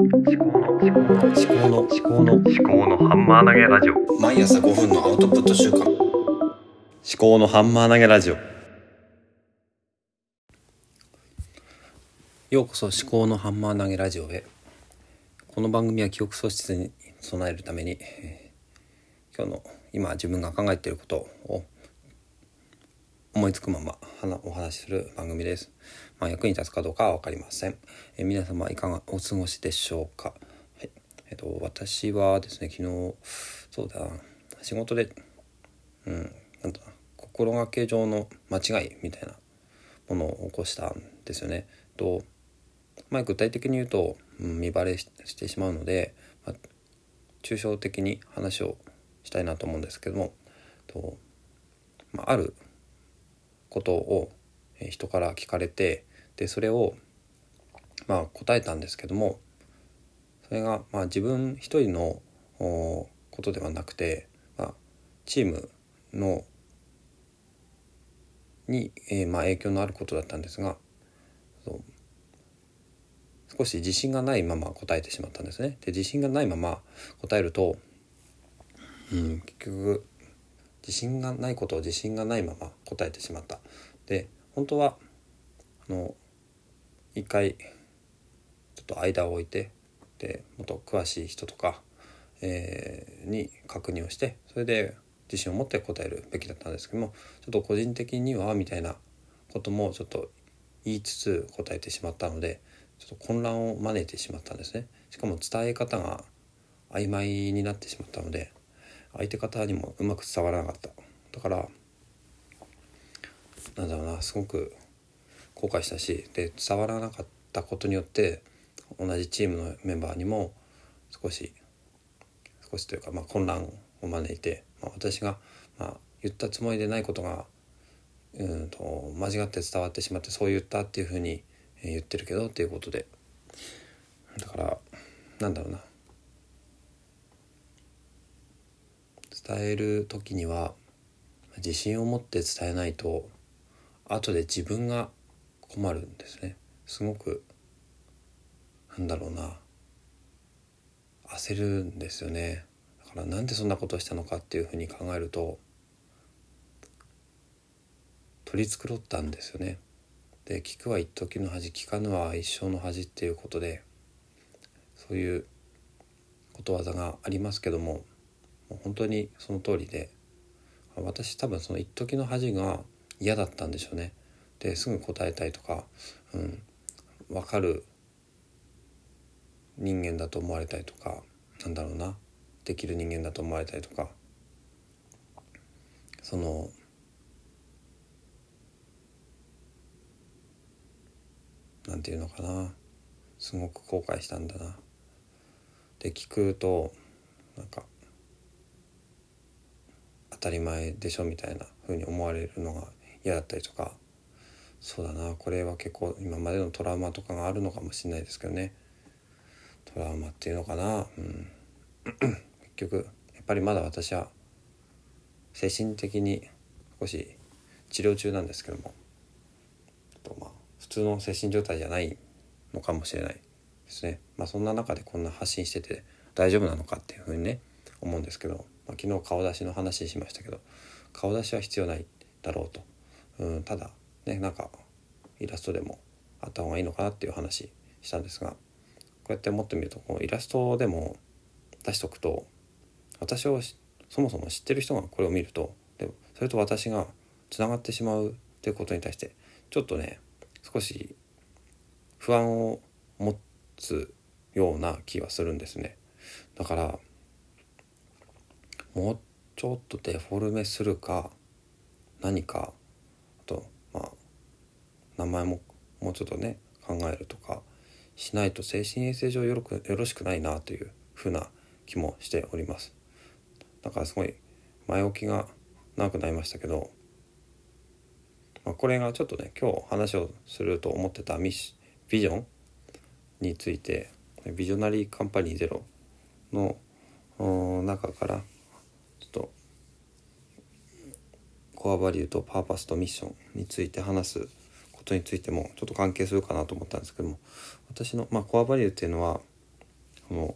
思考の思考の思考の思考の思考のハンマー投げラジオ。毎朝5分のアウトプット週間。思考のハンマー投げラジオ。ようこそ思考のハンマー投げラジオへ。この番組は記憶喪失に備えるために、えー今日の今自分が考えていることを思いつくままお話しする番組です、まあ、役に立つかどうかは分かりません、え皆様いかがお過ごしでしょうか、はい。えっと私はですね昨日そうだ仕事でうんなんだ心がけ上の間違いみたいなものを起こしたんですよね。とまあ、具体的に言うと、うん、見バレししてしまうので、まあ、抽象的に話をしたいなと思うんですけどもと、まあ、あることを人から聞かれてでそれを、まあ、答えたんですけどもそれが、まあ、自分一人のことではなくて、まあ、チームのに、えーまあ、影響のあることだったんですが少し自信がないまま答えてしまったんですね。で自信がないまま答えると、うん、結局自信がないことを自信がないまま答えてしまった。で本当はあの一回ちょっと間を置いてでもっと詳しい人とか、えーに確認をしてそれで自信を持って答えるべきだったんですけどもちょっと個人的にはみたいなこともちょっと言いつつ答えてしまったのでちょっと混乱を招いてしまったんですねしかも伝え方が曖昧になってしまったので相手方にもうまく伝わらなかった。だからなんだろうなすごく後悔したしで伝わらなかったことによって同じチームのメンバーにも少し少しというか、まあ、混乱を招いて、まあ、私が、まあ、言ったつもりでないことがうんと間違って伝わってしまってそう言ったっていうふうに言ってるけどっていうことで。だからなんだろうな。伝える時には自信を持って伝えないと後で自分が困るんですね。すごくなんだろうな焦るんですよね。だからなんでそんなことをしたのかっていうふうに考えると取り繕ったんですよね。で聞くは一時の恥聞かぬは一生の恥っていうことでそういうことわざがありますけどももう本当にその通りで私多分その一時の恥が嫌だったんでしょうねですぐ答えたいとか、うん、分かる人間だと思われたいとかなんだろうなできる人間だと思われたいとかそのなんていうのかなすごく後悔したんだな。で聞くとなんか当たり前でしょみたいな風に思われるのが嫌だったりとか。そうだな。これは結構今までのトラウマとかがあるのかもしれないですけどね。トラウマっていうのかな、うん、結局やっぱりまだ私は精神的に少し治療中なんですけども。とまあ普通の精神状態じゃないのかもしれないですね。まあ、そんな中でこんな発信してて大丈夫なのかっていうふうにね思うんですけど、まあ、昨日顔出しの話しましたけど顔出しは必要ないだろうと、うん、ただねなんかイラストでもあった方がいいのかなっていう話したんですがこうやって思ってみるとこのイラストでも出しとくと私をそもそも知ってる人がこれを見るとでそれと私がつながってしまうっていうことに対してちょっとね少し不安を持つような気はするんですね。だからもうちょっとデフォルメするか何かあとまあ名前ももうちょっとね考えるとかしないと精神衛生上よろくよろしくないなというふうな気もしております。だからすごい前置きが長くなりましたけどまあ、これがちょっとね今日話をすると思ってたミッシビジョンについてビジョナリーカンパニーゼロの中からちょっとコアバリューとパーパスとミッションについて話すことについてもちょっと関係するかなと思ったんですけども私の、まあ、コアバリューっていうのはその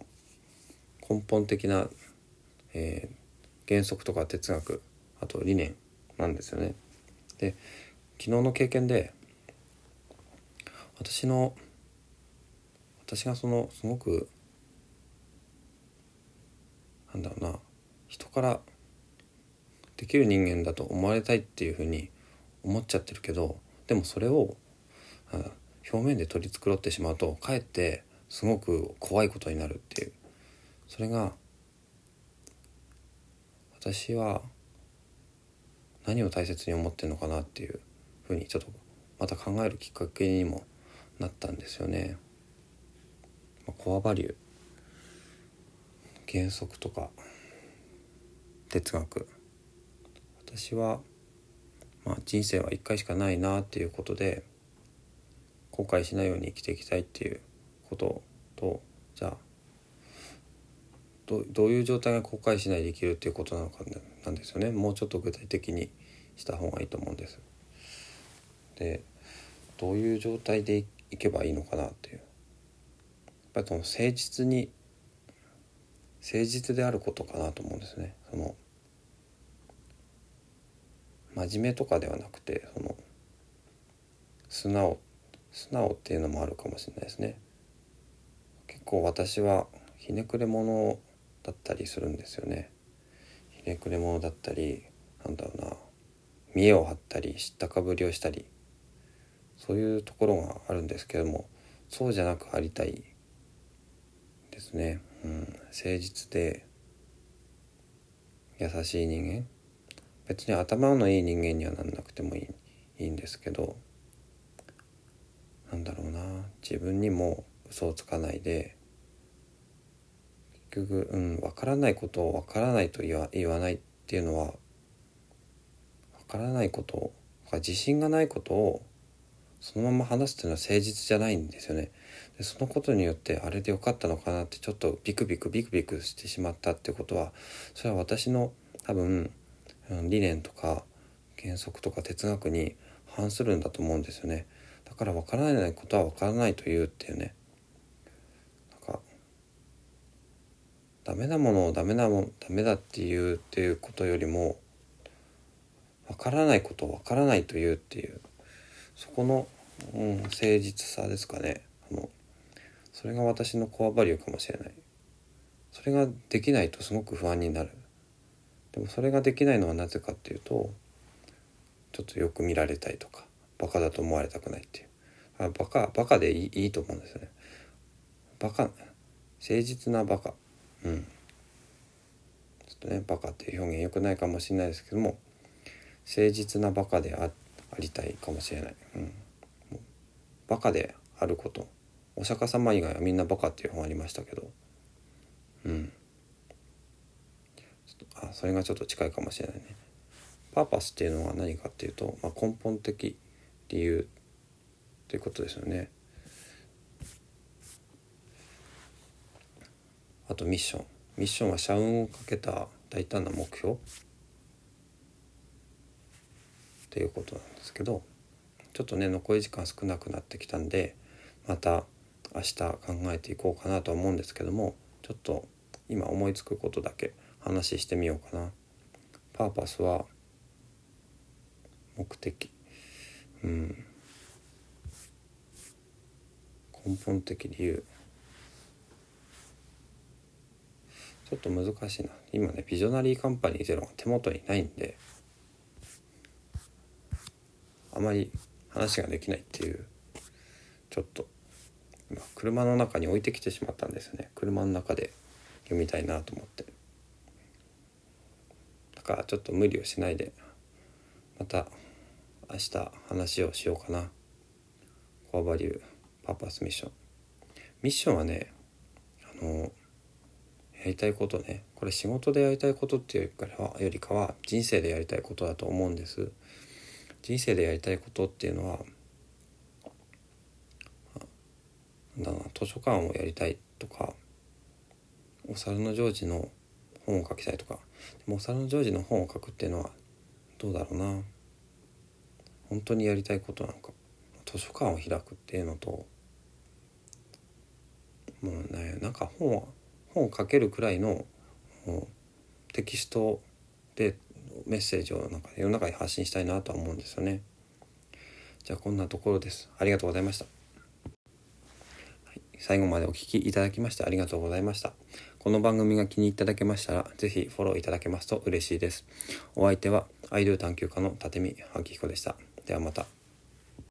根本的な、えー原則とか哲学あと理念なんですよね。で昨日の経験で私の私がそのすごくなんだろうな人からできる人間だと思われたいっていうふうに思っちゃってるけどでもそれを表面で取り繕ってしまうとかえってすごく怖いことになるっていうそれが私は何を大切に思ってるのかなっていうふうにちょっとまた考えるきっかけにもなったんですよね。まあ、コアバリュー原則とか哲学私は、まあ、人生は一回しかないなっていうことで後悔しないように生きていきたいっていうこととじゃあどどういう状態が後悔しないで生きるっていうことなのかなんですよねもうちょっと具体的にした方がいいと思うんです。でどういう状態でいけばいいのかなっていうやっぱりその誠実に誠実であることかなと思うんですね。その真面目とかではなくてその素直素直っていうのもあるかもしれないですね。結構私はひねくれ者だったりするんですよね。ひねくれ者だったりなんだろうな見栄を張ったり知ったかぶりをしたりそういうところがあるんですけどもそうじゃなくありたいですね。うん、誠実で優しい人間別に頭のいい人間にはなんなくてもいいいいんですけどなんだろうな自分にも嘘をつかないで結局、うん、分からないことを分からないと言わ言わないっていうのは分からないこと自信がないことをそのまま話すっていうのは誠実じゃないんですよね。でそのことによってあれでよかったのかなってちょっとビクビクビクビクしてしまったってことはそれは私の多分理念とか原則とか哲学に反するんだと思うんですよね。だから分からないことは分からないというっていうね。なんかダメなものをダメなもダメだっていうっていうことよりも分からないことを分からないというっていうそこの、うん、誠実さですかね。あのそれが私のコアバリューかもしれない。それができないとすごく不安になる。でもそれができないのはなぜかっていうとちょっとよく見られたいとかバカだと思われたくないっていう。あバカバカでいいいいと思うんですよね。バカ誠実なバカ。うん。ちょっとねバカっていう表現良くないかもしれないですけども誠実なバカであありたいかもしれない、うん、バカであること。お釈迦様以外はみんなバカっていう本ありましたけど。うん。あそれがちょっと近いかもしれないね。パーパスっていうのは何かっていうと、まあ、根本的理由っていうことですよね。あとミッション。ミッションは社運をかけた大胆な目標。っていうことなんですけどちょっとね残り時間少なくなってきたんでまた明日考えていこうかなと思うんですけどもちょっと今思いつくことだけ話してみようかな。パーパスは目的。うん。根本的理由。ちょっと難しいな。今ねビジョナリーカンパニーゼロが手元にないんであまり話ができないっていうちょっと車の中に置いてきてしまったんですよね。車の中で読みたいなと思って。かちょっと無理をしないでまた明日話をしようかな。コアバリューパーパスミッションミッションはねあのやりたいことね。これ仕事でやりたいことっていうよりかは人生でやりたいことだと思うんです。人生でやりたいことっていうのはだな図書館をやりたいとかお猿のジョージの本を書きたいとかでもお猿のジョージの本を書くっていうのはどうだろうな本当にやりたいことなのか図書館を開くっていうのともうねなんか本を本を書けるくらいのテキストでメッセージをなんか世の中に発信したいなとは思うんですよね。じゃあこんなところです。ありがとうございました。最後までお聴きいただきましてありがとうございました。この番組が気に入っていただけましたら、ぜひフォローいただけますと嬉しいです。お相手はアイドル探求家の立見明彦でした。ではまた。